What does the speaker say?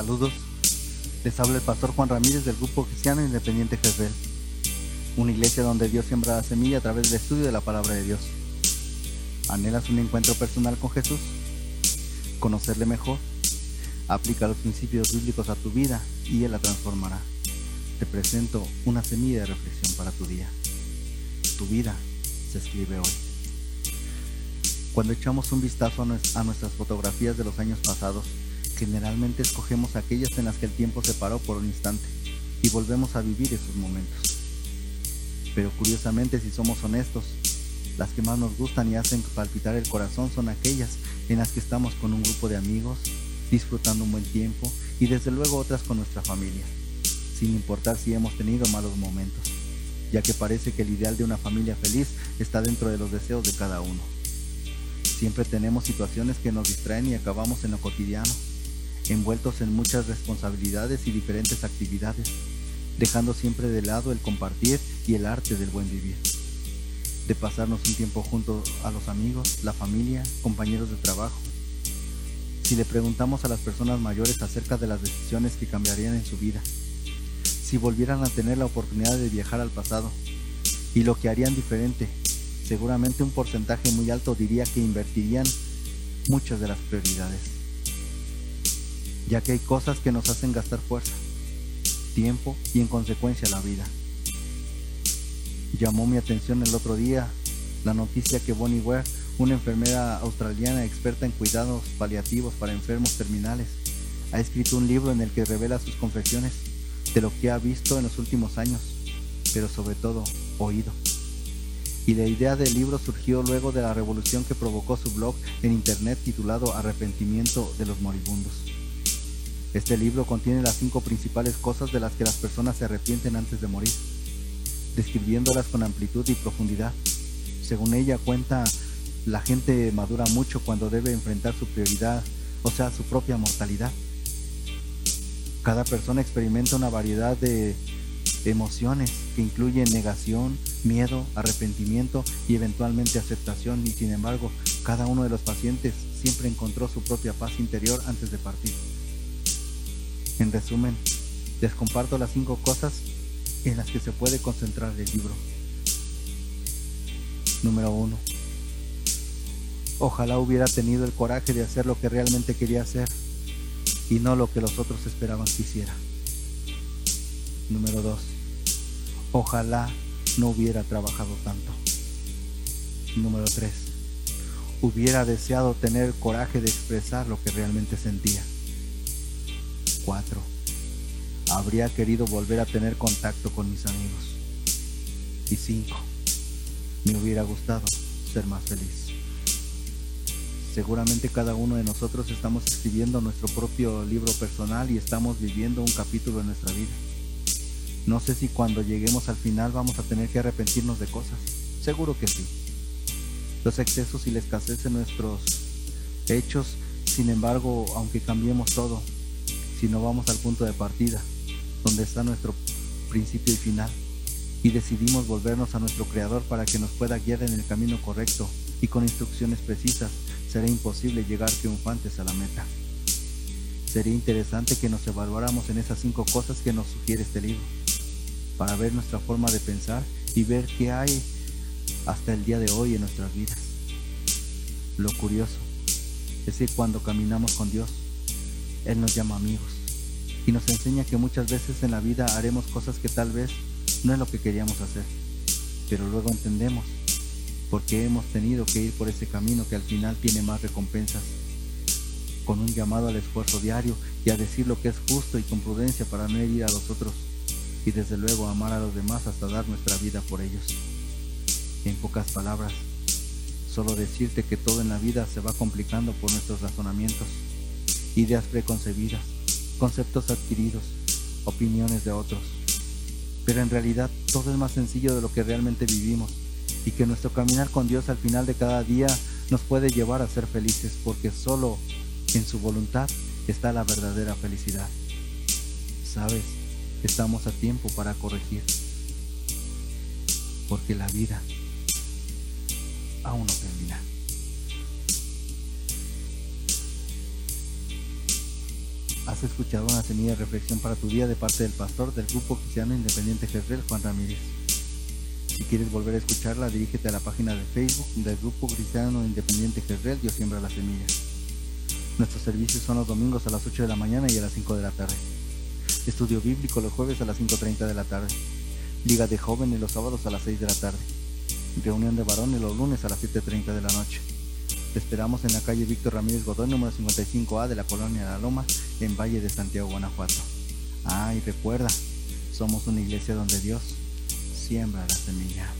Saludos. Les habla el pastor Juan Ramírez del Grupo Cristiano Independiente Jezreel, una iglesia donde Dios siembra la semilla a través del estudio de la palabra de Dios. ¿Anhelas un encuentro personal con Jesús? ¿Conocerle mejor? Aplica los principios bíblicos a tu vida y Él la transformará. Te presento una semilla de reflexión para tu día. Tu vida se escribe hoy. Cuando echamos un vistazo a nuestras fotografías de los años pasados, generalmente escogemos aquellas en las que el tiempo se paró por un instante y volvemos a vivir esos momentos. Pero curiosamente, si somos honestos, las que más nos gustan y hacen palpitar el corazón son aquellas en las que estamos con un grupo de amigos, disfrutando un buen tiempo y desde luego otras con nuestra familia, sin importar si hemos tenido malos momentos, ya que parece que el ideal de una familia feliz está dentro de los deseos de cada uno. Siempre tenemos situaciones que nos distraen y acabamos en lo cotidiano, envueltos en muchas responsabilidades y diferentes actividades, dejando siempre de lado el compartir y el arte del buen vivir. De pasarnos un tiempo junto a los amigos, la familia, compañeros de trabajo. Si le preguntamos a las personas mayores acerca de las decisiones que cambiarían en su vida, si volvieran a tener la oportunidad de viajar al pasado y lo que harían diferente seguramente un porcentaje muy alto diría que invertirían muchas de las prioridades, ya que hay cosas que nos hacen gastar fuerza, tiempo y en consecuencia la vida. Llamó mi atención el otro día la noticia que Bonnie Ware, una enfermera australiana experta en cuidados paliativos para enfermos terminales, ha escrito un libro en el que revela sus confesiones de lo que ha visto en los últimos años, pero sobre todo oído y la idea del libro surgió luego de la revolución que provocó su blog en internet titulado Arrepentimiento de los moribundos. Este libro contiene las cinco principales cosas de las que las personas se arrepienten antes de morir, describiéndolas con amplitud y profundidad. Según ella cuenta, la gente madura mucho cuando debe enfrentar su prioridad, o sea, su propia mortalidad. Cada persona experimenta una variedad de emociones que incluyen negación, miedo, arrepentimiento y eventualmente aceptación y sin embargo cada uno de los pacientes siempre encontró su propia paz interior antes de partir. En resumen, les comparto las cinco cosas en las que se puede concentrar el libro. Número 1. Ojalá hubiera tenido el coraje de hacer lo que realmente quería hacer y no lo que los otros esperaban que hiciera. Número 2. Ojalá no hubiera trabajado tanto. Número 3. Hubiera deseado tener coraje de expresar lo que realmente sentía. 4. Habría querido volver a tener contacto con mis amigos. Y 5. Me hubiera gustado ser más feliz. Seguramente cada uno de nosotros estamos escribiendo nuestro propio libro personal y estamos viviendo un capítulo en nuestra vida. No sé si cuando lleguemos al final vamos a tener que arrepentirnos de cosas. Seguro que sí. Los excesos y la escasez de nuestros hechos, sin embargo, aunque cambiemos todo, si no vamos al punto de partida, donde está nuestro principio y final, y decidimos volvernos a nuestro Creador para que nos pueda guiar en el camino correcto y con instrucciones precisas, será imposible llegar triunfantes a la meta. Sería interesante que nos evaluáramos en esas cinco cosas que nos sugiere este libro para ver nuestra forma de pensar y ver qué hay hasta el día de hoy en nuestras vidas. Lo curioso es que cuando caminamos con Dios, Él nos llama amigos y nos enseña que muchas veces en la vida haremos cosas que tal vez no es lo que queríamos hacer, pero luego entendemos porque hemos tenido que ir por ese camino que al final tiene más recompensas, con un llamado al esfuerzo diario y a decir lo que es justo y con prudencia para no herir a los otros y desde luego amar a los demás hasta dar nuestra vida por ellos. En pocas palabras, solo decirte que todo en la vida se va complicando por nuestros razonamientos, ideas preconcebidas, conceptos adquiridos, opiniones de otros. Pero en realidad todo es más sencillo de lo que realmente vivimos y que nuestro caminar con Dios al final de cada día nos puede llevar a ser felices porque solo en su voluntad está la verdadera felicidad. ¿Sabes? estamos a tiempo para corregir, porque la vida aún no termina. Has escuchado una semilla de reflexión para tu día de parte del pastor del Grupo Cristiano Independiente Jezreel, Juan Ramírez. Si quieres volver a escucharla, dirígete a la página de Facebook del Grupo Cristiano Independiente Jezreel, Dios siembra la semilla. Nuestros servicios son los domingos a las 8 de la mañana y a las 5 de la tarde. Estudio bíblico los jueves a las 5.30 de la tarde. Liga de jóvenes los sábados a las 6 de la tarde. Reunión de varones los lunes a las 7.30 de la noche. Te esperamos en la calle Víctor Ramírez Godoy, número 55A de la colonia La Loma, en Valle de Santiago, Guanajuato. Ah, y recuerda, somos una iglesia donde Dios siembra la semilla.